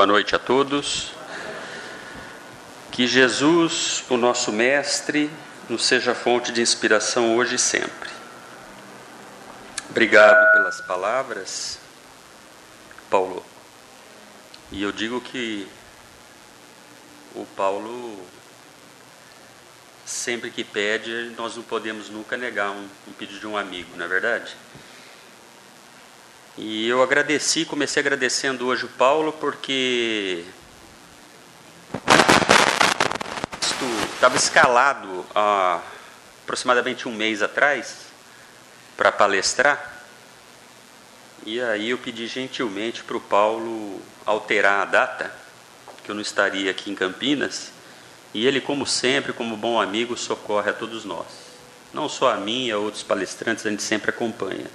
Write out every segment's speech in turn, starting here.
Boa noite a todos. Que Jesus, o nosso Mestre, nos seja fonte de inspiração hoje e sempre. Obrigado pelas palavras, Paulo. E eu digo que o Paulo, sempre que pede, nós não podemos nunca negar um, um pedido de um amigo, não é verdade? E eu agradeci, comecei agradecendo hoje o Paulo, porque estava escalado há aproximadamente um mês atrás para palestrar. E aí eu pedi gentilmente para o Paulo alterar a data, que eu não estaria aqui em Campinas. E ele, como sempre, como bom amigo, socorre a todos nós. Não só a mim, a outros palestrantes, a gente sempre acompanha.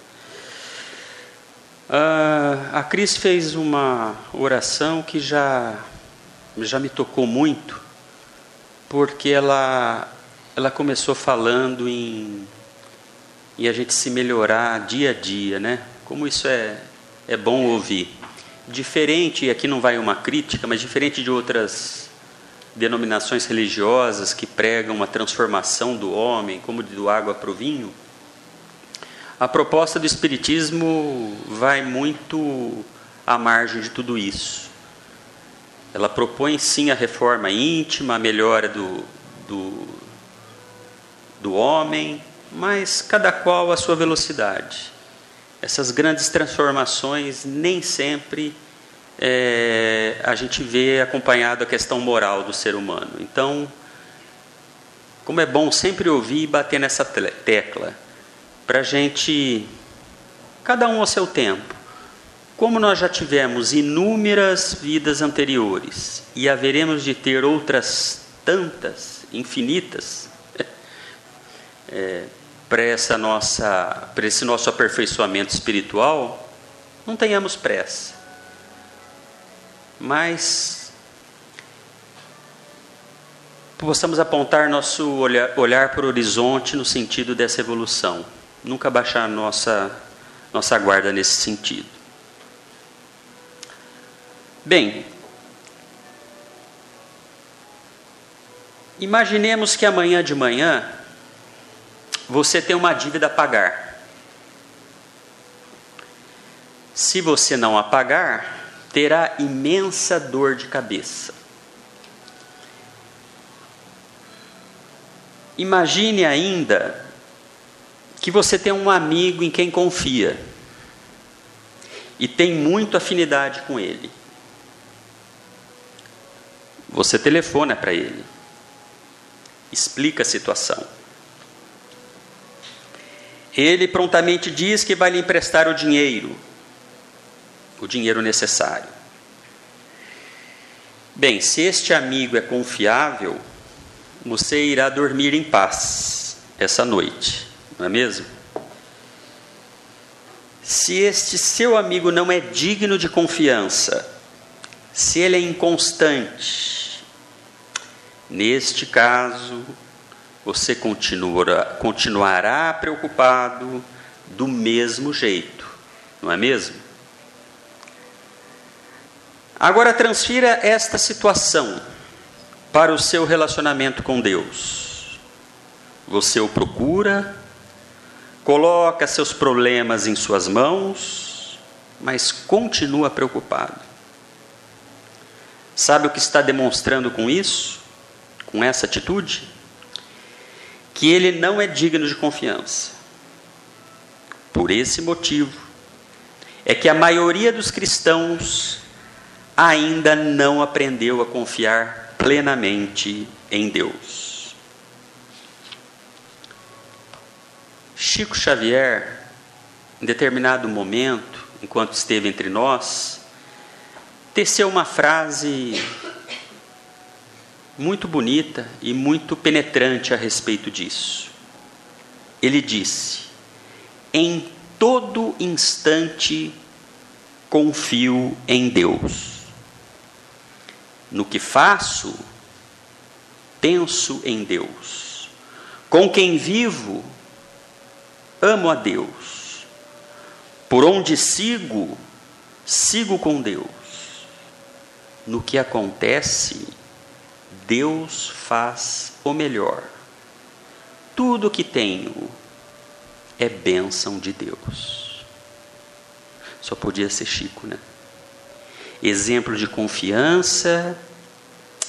Uh, a Cris fez uma oração que já, já me tocou muito, porque ela, ela começou falando em, em a gente se melhorar dia a dia, né? Como isso é, é bom ouvir. Diferente, aqui não vai uma crítica, mas diferente de outras denominações religiosas que pregam uma transformação do homem, como do água para o vinho, a proposta do Espiritismo vai muito à margem de tudo isso. Ela propõe sim a reforma íntima, a melhora do, do, do homem, mas cada qual a sua velocidade. Essas grandes transformações nem sempre é, a gente vê acompanhado a questão moral do ser humano. Então, como é bom sempre ouvir e bater nessa tecla para a gente, cada um ao seu tempo. Como nós já tivemos inúmeras vidas anteriores e haveremos de ter outras tantas, infinitas, é, para essa nossa, para esse nosso aperfeiçoamento espiritual, não tenhamos pressa. Mas possamos apontar nosso olhar, olhar para o horizonte no sentido dessa evolução nunca baixar nossa, nossa guarda nesse sentido. Bem, imaginemos que amanhã de manhã você tem uma dívida a pagar. Se você não a pagar, terá imensa dor de cabeça. Imagine ainda que você tem um amigo em quem confia e tem muita afinidade com ele. Você telefona para ele, explica a situação. Ele prontamente diz que vai lhe emprestar o dinheiro, o dinheiro necessário. Bem, se este amigo é confiável, você irá dormir em paz essa noite não é mesmo? Se este seu amigo não é digno de confiança, se ele é inconstante, neste caso, você continuará, continuará preocupado do mesmo jeito, não é mesmo? Agora transfira esta situação para o seu relacionamento com Deus. Você o procura, coloca seus problemas em suas mãos, mas continua preocupado. Sabe o que está demonstrando com isso? Com essa atitude? Que ele não é digno de confiança. Por esse motivo, é que a maioria dos cristãos ainda não aprendeu a confiar plenamente em Deus. Chico Xavier, em determinado momento, enquanto esteve entre nós, teceu uma frase muito bonita e muito penetrante a respeito disso. Ele disse: Em todo instante confio em Deus. No que faço, penso em Deus. Com quem vivo, amo a Deus. Por onde sigo, sigo com Deus. no que acontece, Deus faz o melhor. Tudo que tenho é bênção de Deus. Só podia ser Chico, né? Exemplo de confiança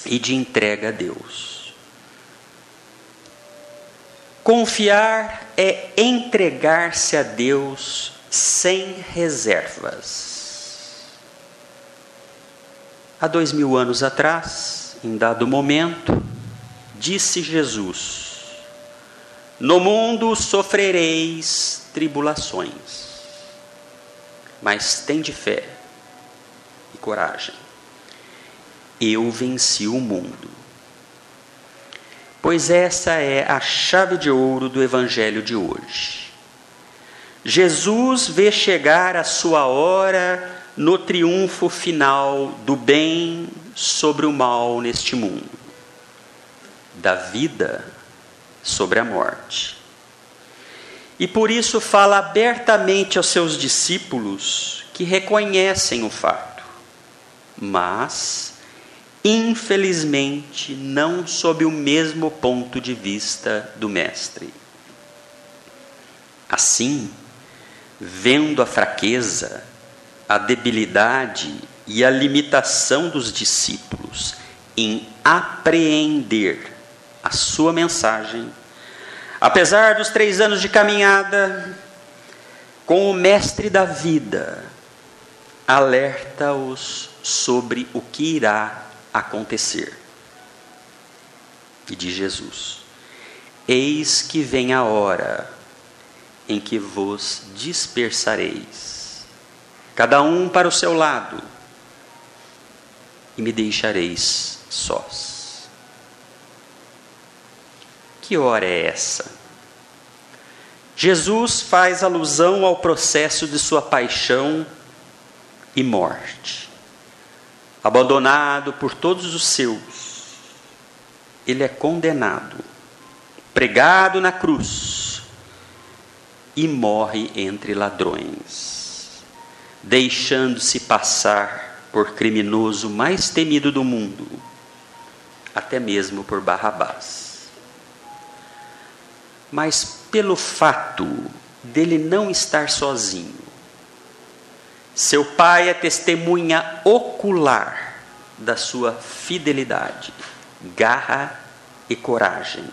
e de entrega a Deus. Confiar é entregar-se a Deus sem reservas. Há dois mil anos atrás, em dado momento, disse Jesus: No mundo sofrereis tribulações, mas tende fé e coragem. Eu venci o mundo. Pois essa é a chave de ouro do Evangelho de hoje. Jesus vê chegar a sua hora no triunfo final do bem sobre o mal neste mundo, da vida sobre a morte. E por isso fala abertamente aos seus discípulos que reconhecem o fato, mas infelizmente não sob o mesmo ponto de vista do Mestre. Assim, vendo a fraqueza, a debilidade e a limitação dos discípulos em apreender a sua mensagem, apesar dos três anos de caminhada com o Mestre da vida, alerta-os sobre o que irá acontecer. E de Jesus: Eis que vem a hora em que vos dispersareis, cada um para o seu lado, e me deixareis sós. Que hora é essa? Jesus faz alusão ao processo de sua paixão e morte. Abandonado por todos os seus, ele é condenado, pregado na cruz e morre entre ladrões, deixando-se passar por criminoso mais temido do mundo, até mesmo por Barrabás. Mas pelo fato dele não estar sozinho, seu pai é testemunha ocular da sua fidelidade, garra e coragem.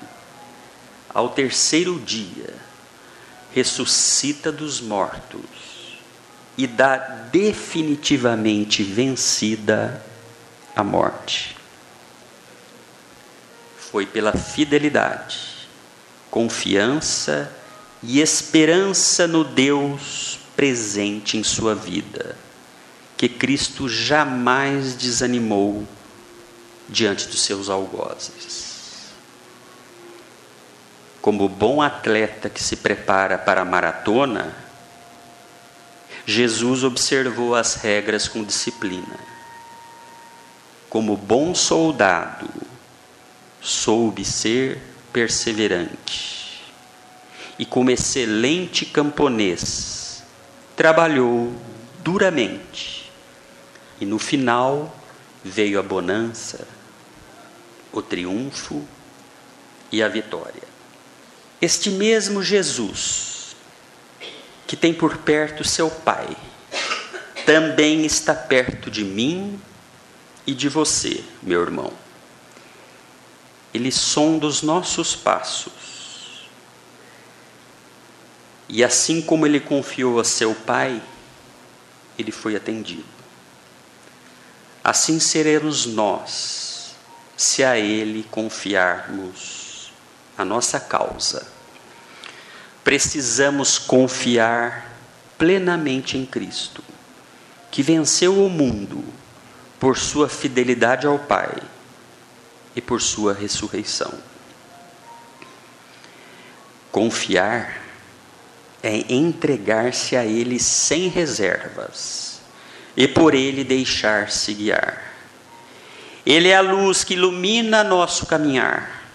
Ao terceiro dia, ressuscita dos mortos e dá definitivamente vencida a morte. Foi pela fidelidade, confiança e esperança no Deus presente em sua vida, que Cristo jamais desanimou diante dos seus algozes. Como bom atleta que se prepara para a maratona, Jesus observou as regras com disciplina. Como bom soldado, soube ser perseverante. E como excelente camponês, trabalhou duramente e no final veio a bonança, o triunfo e a vitória. Este mesmo Jesus, que tem por perto seu Pai, também está perto de mim e de você, meu irmão. Ele sonda os nossos passos e assim como ele confiou a seu pai, ele foi atendido. Assim seremos nós, se a ele confiarmos a nossa causa. Precisamos confiar plenamente em Cristo, que venceu o mundo por sua fidelidade ao Pai e por sua ressurreição. Confiar é entregar-se a Ele sem reservas e por Ele deixar-se guiar. Ele é a luz que ilumina nosso caminhar,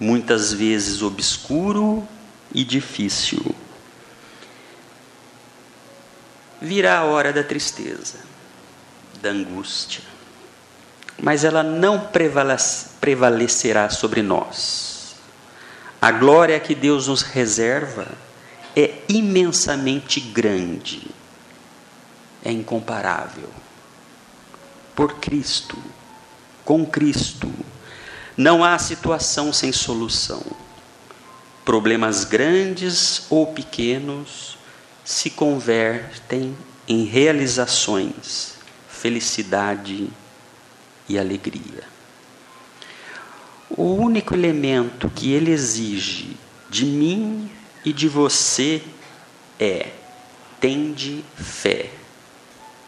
muitas vezes obscuro e difícil. Virá a hora da tristeza, da angústia, mas ela não prevalecerá sobre nós. A glória que Deus nos reserva é imensamente grande, é incomparável. Por Cristo, com Cristo, não há situação sem solução. Problemas grandes ou pequenos se convertem em realizações, felicidade e alegria. O único elemento que ele exige de mim e de você é tende fé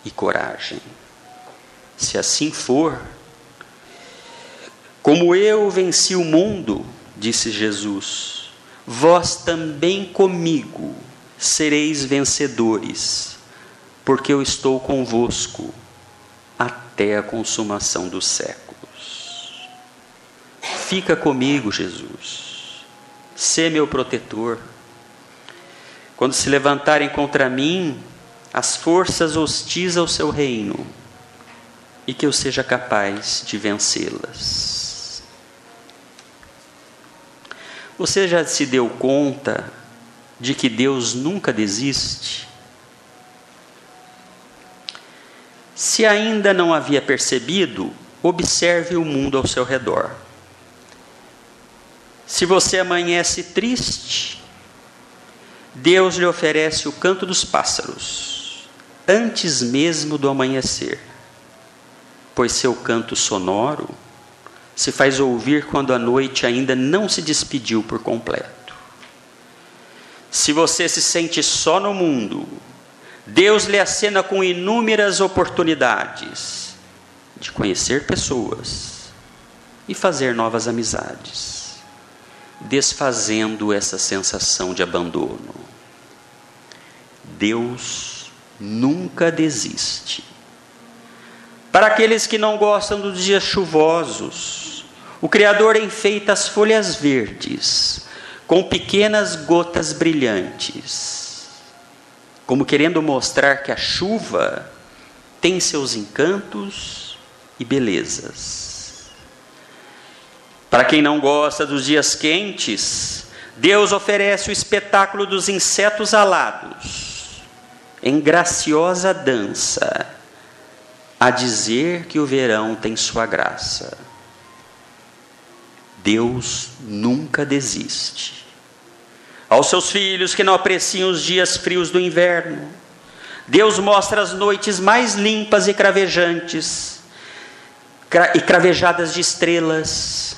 e coragem. Se assim for, como eu venci o mundo, disse Jesus, vós também comigo sereis vencedores, porque eu estou convosco até a consumação dos séculos. Fica comigo, Jesus, sê meu protetor. Quando se levantarem contra mim as forças hostis ao seu reino, e que eu seja capaz de vencê-las. Você já se deu conta de que Deus nunca desiste? Se ainda não havia percebido, observe o mundo ao seu redor. Se você amanhece triste, Deus lhe oferece o canto dos pássaros, antes mesmo do amanhecer, pois seu canto sonoro se faz ouvir quando a noite ainda não se despediu por completo. Se você se sente só no mundo, Deus lhe acena com inúmeras oportunidades de conhecer pessoas e fazer novas amizades, desfazendo essa sensação de abandono. Deus nunca desiste. Para aqueles que não gostam dos dias chuvosos, o Criador enfeita as folhas verdes com pequenas gotas brilhantes, como querendo mostrar que a chuva tem seus encantos e belezas. Para quem não gosta dos dias quentes, Deus oferece o espetáculo dos insetos alados, em graciosa dança, a dizer que o verão tem sua graça. Deus nunca desiste. Aos seus filhos que não apreciam os dias frios do inverno, Deus mostra as noites mais limpas e cravejantes, e cravejadas de estrelas,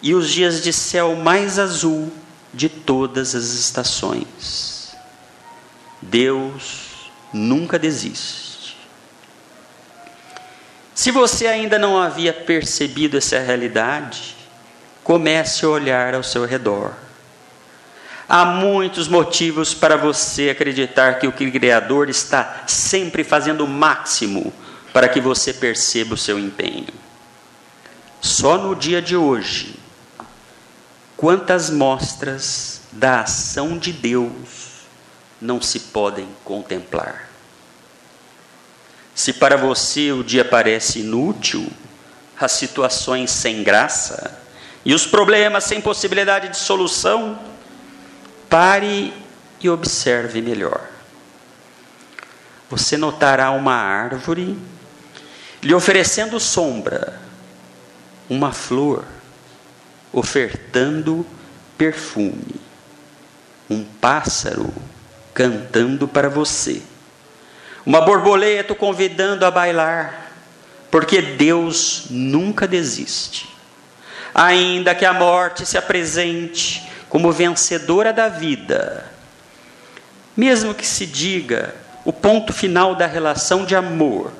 e os dias de céu mais azul de todas as estações. Deus nunca desiste. Se você ainda não havia percebido essa realidade, comece a olhar ao seu redor. Há muitos motivos para você acreditar que o Criador está sempre fazendo o máximo para que você perceba o seu empenho. Só no dia de hoje, quantas mostras da ação de Deus não se podem contemplar? Se para você o dia parece inútil, as situações sem graça, e os problemas sem possibilidade de solução, pare e observe melhor. Você notará uma árvore lhe oferecendo sombra, uma flor ofertando perfume, um pássaro cantando para você, uma borboleta convidando a bailar, porque Deus nunca desiste. Ainda que a morte se apresente como vencedora da vida, mesmo que se diga o ponto final da relação de amor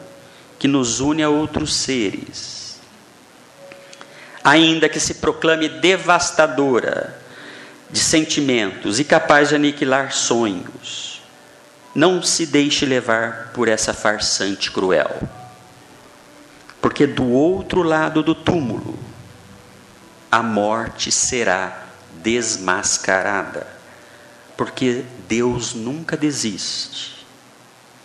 que nos une a outros seres, ainda que se proclame devastadora de sentimentos e capaz de aniquilar sonhos, não se deixe levar por essa farsante cruel. Porque do outro lado do túmulo a morte será desmascarada, porque Deus nunca desiste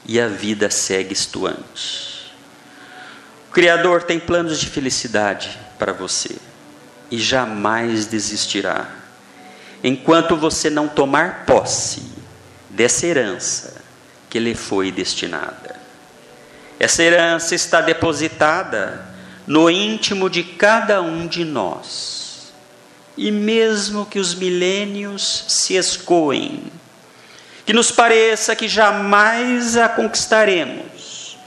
e a vida segue estuante. O Criador tem planos de felicidade para você e jamais desistirá. Enquanto você não tomar posse dessa herança que lhe foi destinada. Essa herança está depositada no íntimo de cada um de nós. E mesmo que os milênios se escoem, que nos pareça que jamais a conquistaremos,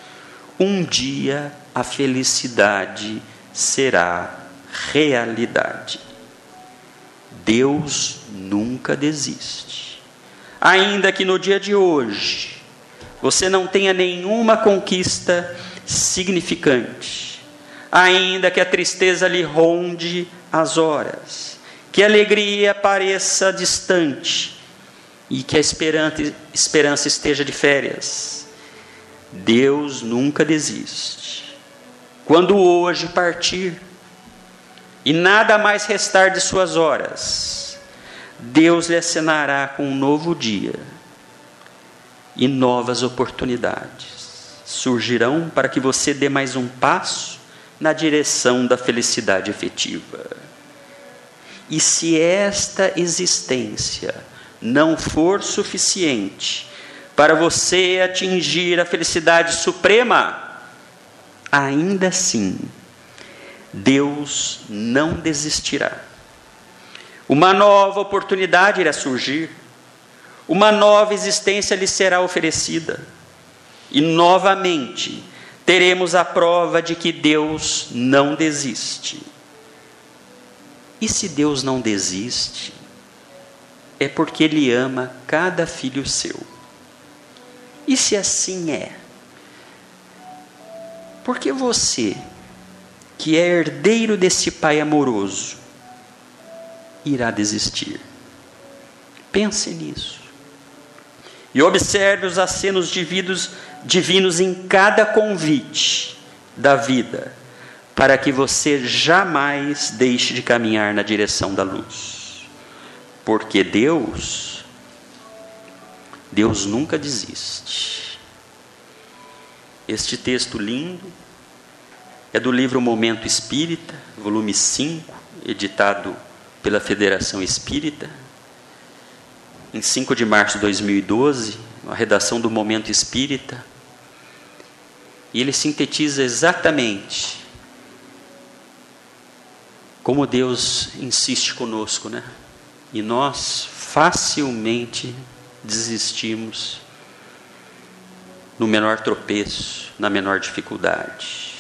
um dia a felicidade será realidade. Deus nunca desiste. Ainda que no dia de hoje você não tenha nenhuma conquista significante, ainda que a tristeza lhe ronde as horas, que a alegria pareça distante e que a esperança, esteja de férias. Deus nunca desiste. Quando hoje partir e nada mais restar de suas horas, Deus lhe acenará com um novo dia e novas oportunidades surgirão para que você dê mais um passo na direção da felicidade efetiva. E se esta existência não for suficiente para você atingir a felicidade suprema, ainda assim, Deus não desistirá. Uma nova oportunidade irá surgir uma nova existência lhe será oferecida. E novamente teremos a prova de que Deus não desiste. E se Deus não desiste, é porque Ele ama cada filho seu. E se assim é, porque você, que é herdeiro desse Pai amoroso, irá desistir? Pense nisso. E observe os acenos divinos, divinos em cada convite da vida, para que você jamais deixe de caminhar na direção da luz. Porque Deus, Deus nunca desiste. Este texto lindo é do livro Momento Espírita, volume 5, editado pela Federação Espírita em 5 de março de 2012, a redação do Momento Espírita, e ele sintetiza exatamente como Deus insiste conosco, né? E nós facilmente desistimos no menor tropeço, na menor dificuldade.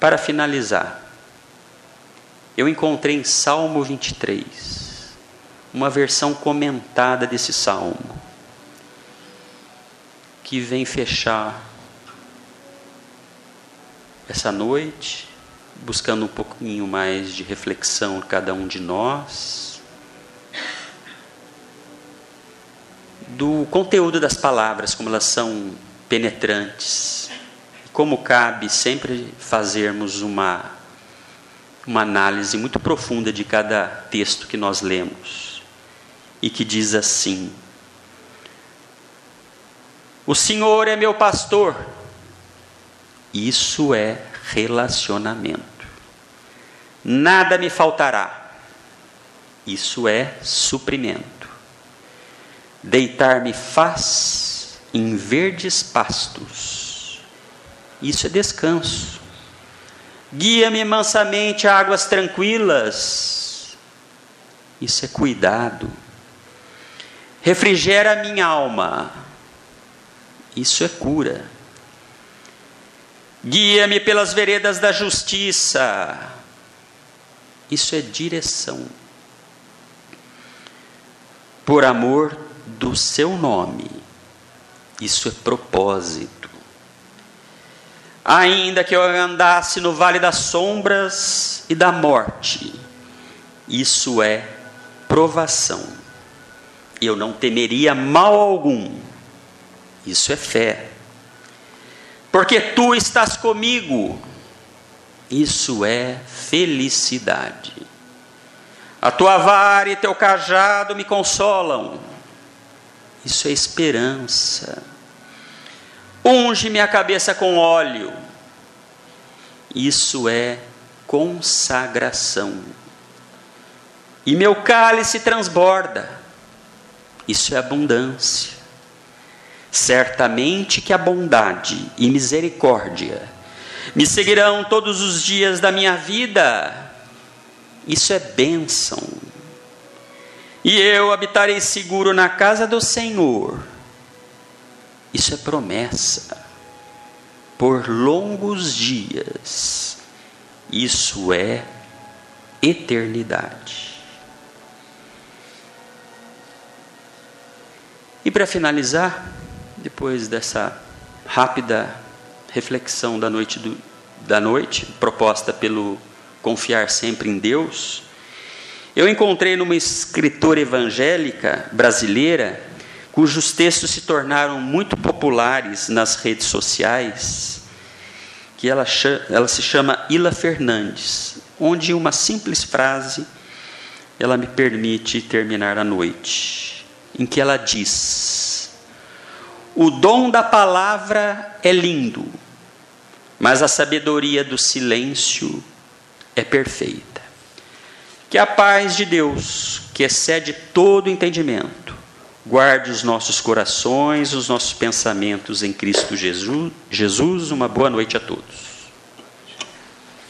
Para finalizar, eu encontrei em Salmo 23 uma versão comentada desse salmo, que vem fechar essa noite, buscando um pouquinho mais de reflexão cada um de nós, do conteúdo das palavras, como elas são penetrantes, como cabe sempre fazermos uma, uma análise muito profunda de cada texto que nós lemos e que diz assim: O Senhor é meu pastor. Isso é relacionamento. Nada me faltará. Isso é suprimento. Deitar-me faz em verdes pastos. Isso é descanso. Guia-me mansamente a águas tranquilas. Isso é cuidado refrigera a minha alma. Isso é cura. Guia-me pelas veredas da justiça. Isso é direção. Por amor do seu nome. Isso é propósito. Ainda que eu andasse no vale das sombras e da morte, isso é provação eu não temeria mal algum. Isso é fé. Porque tu estás comigo. Isso é felicidade. A tua vara e teu cajado me consolam. Isso é esperança. Unge minha cabeça com óleo. Isso é consagração. E meu cálice transborda. Isso é abundância. Certamente que a bondade e misericórdia me seguirão todos os dias da minha vida. Isso é bênção. E eu habitarei seguro na casa do Senhor. Isso é promessa. Por longos dias. Isso é eternidade. E para finalizar, depois dessa rápida reflexão da noite, do, da noite proposta pelo Confiar Sempre em Deus, eu encontrei numa escritora evangélica brasileira, cujos textos se tornaram muito populares nas redes sociais, que ela, ela se chama Ila Fernandes, onde uma simples frase ela me permite terminar a noite, em que ela diz: o dom da palavra é lindo, mas a sabedoria do silêncio é perfeita. Que a paz de Deus, que excede todo entendimento, guarde os nossos corações, os nossos pensamentos em Cristo Jesus. Jesus, uma boa noite a todos.